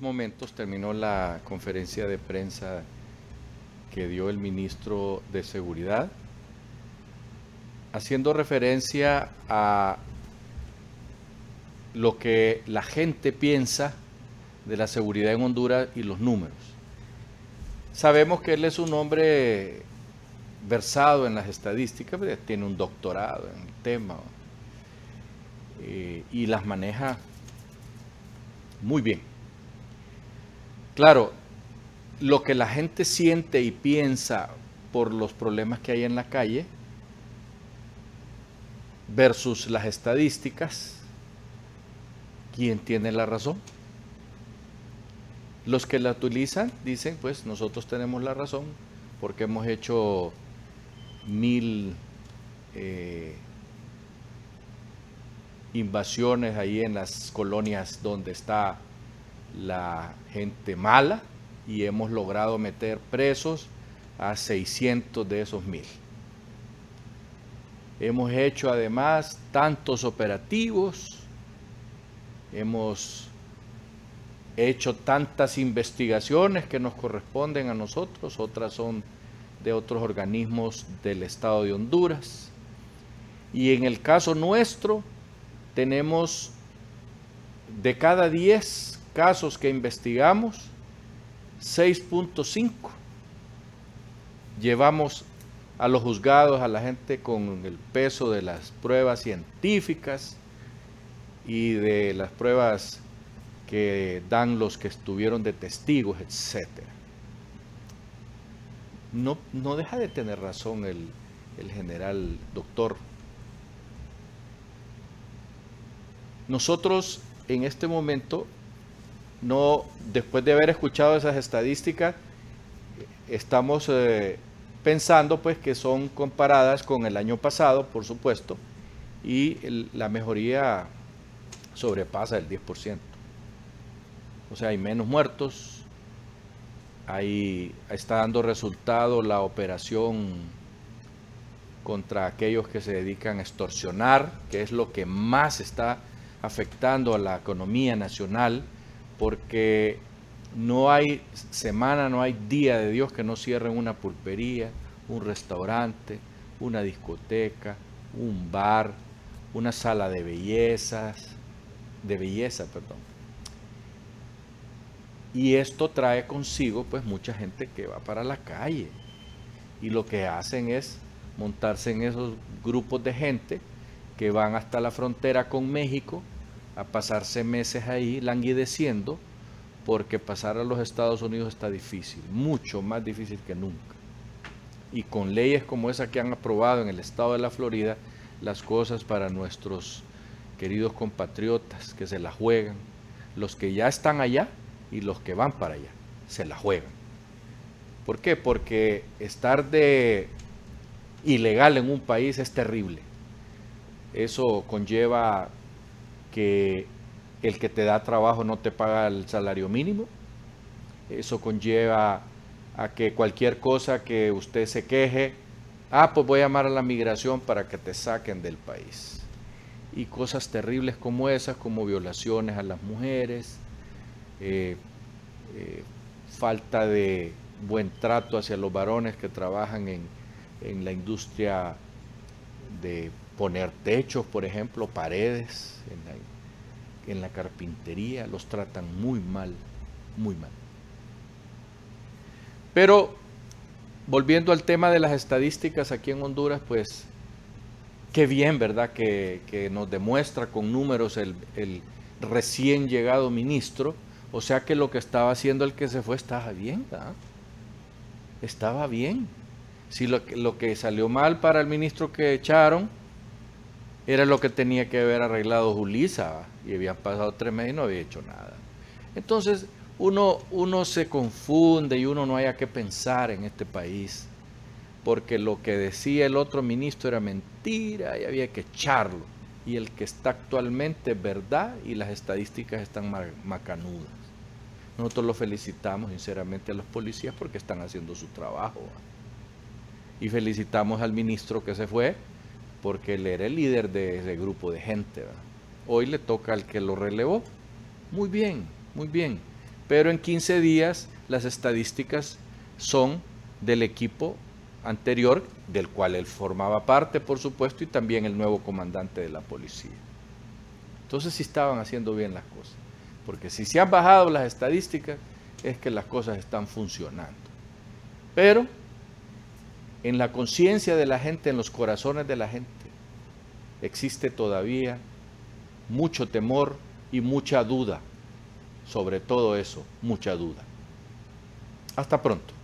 momentos terminó la conferencia de prensa que dio el ministro de Seguridad, haciendo referencia a lo que la gente piensa de la seguridad en Honduras y los números. Sabemos que él es un hombre versado en las estadísticas, tiene un doctorado en el tema eh, y las maneja muy bien. Claro, lo que la gente siente y piensa por los problemas que hay en la calle versus las estadísticas, ¿quién tiene la razón? Los que la utilizan dicen, pues nosotros tenemos la razón porque hemos hecho mil eh, invasiones ahí en las colonias donde está la gente mala y hemos logrado meter presos a 600 de esos mil. Hemos hecho además tantos operativos, hemos hecho tantas investigaciones que nos corresponden a nosotros, otras son de otros organismos del Estado de Honduras. Y en el caso nuestro, tenemos de cada 10 casos que investigamos, 6.5 llevamos a los juzgados, a la gente con el peso de las pruebas científicas y de las pruebas que dan los que estuvieron de testigos, etc. No, no deja de tener razón el, el general doctor. Nosotros en este momento, no, después de haber escuchado esas estadísticas, estamos eh, pensando pues que son comparadas con el año pasado, por supuesto, y la mejoría sobrepasa el 10%. O sea, hay menos muertos, ahí está dando resultado la operación contra aquellos que se dedican a extorsionar, que es lo que más está afectando a la economía nacional, porque no hay semana, no hay día de Dios que no cierren una pulpería, un restaurante, una discoteca, un bar, una sala de bellezas, de belleza, perdón. Y esto trae consigo pues mucha gente que va para la calle y lo que hacen es montarse en esos grupos de gente que van hasta la frontera con México a pasarse meses ahí languideciendo porque pasar a los Estados Unidos está difícil, mucho más difícil que nunca. Y con leyes como esa que han aprobado en el estado de la Florida, las cosas para nuestros queridos compatriotas que se la juegan, los que ya están allá y los que van para allá, se la juegan. ¿Por qué? Porque estar de ilegal en un país es terrible. Eso conlleva que el que te da trabajo no te paga el salario mínimo. Eso conlleva a que cualquier cosa que usted se queje, ah, pues voy a llamar a la migración para que te saquen del país. Y cosas terribles como esas, como violaciones a las mujeres, eh, eh, falta de buen trato hacia los varones que trabajan en, en la industria de poner techos, por ejemplo, paredes, en la carpintería los tratan muy mal, muy mal. Pero volviendo al tema de las estadísticas aquí en Honduras, pues qué bien, ¿verdad? Que, nos demuestra con números el, recién llegado ministro. O sea que lo que estaba haciendo el que se fue estaba bien, ¿verdad? Estaba bien. Si lo que salió mal para el ministro que echaron, era lo que tenía que haber arreglado Julisa y habían pasado tres meses y no había hecho nada. Entonces uno, uno se confunde y uno no haya que pensar en este país porque lo que decía el otro ministro era mentira y había que echarlo. Y el que está actualmente es verdad y las estadísticas están macanudas. Nosotros lo felicitamos sinceramente a los policías porque están haciendo su trabajo. Y felicitamos al ministro que se fue porque él era el líder de ese grupo de gente. Hoy le toca al que lo relevó. Muy bien, muy bien. pero en 15 días las estadísticas son del equipo anterior, del cual él formaba parte, por supuesto, y también el nuevo comandante de la policía. Entonces sí estaban haciendo bien las cosas, porque si se han bajado las estadísticas es que las cosas están funcionando. Pero en la conciencia de la gente, en los corazones de la gente, existe todavía mucho temor y mucha duda. Sobre todo eso, mucha duda. Hasta pronto.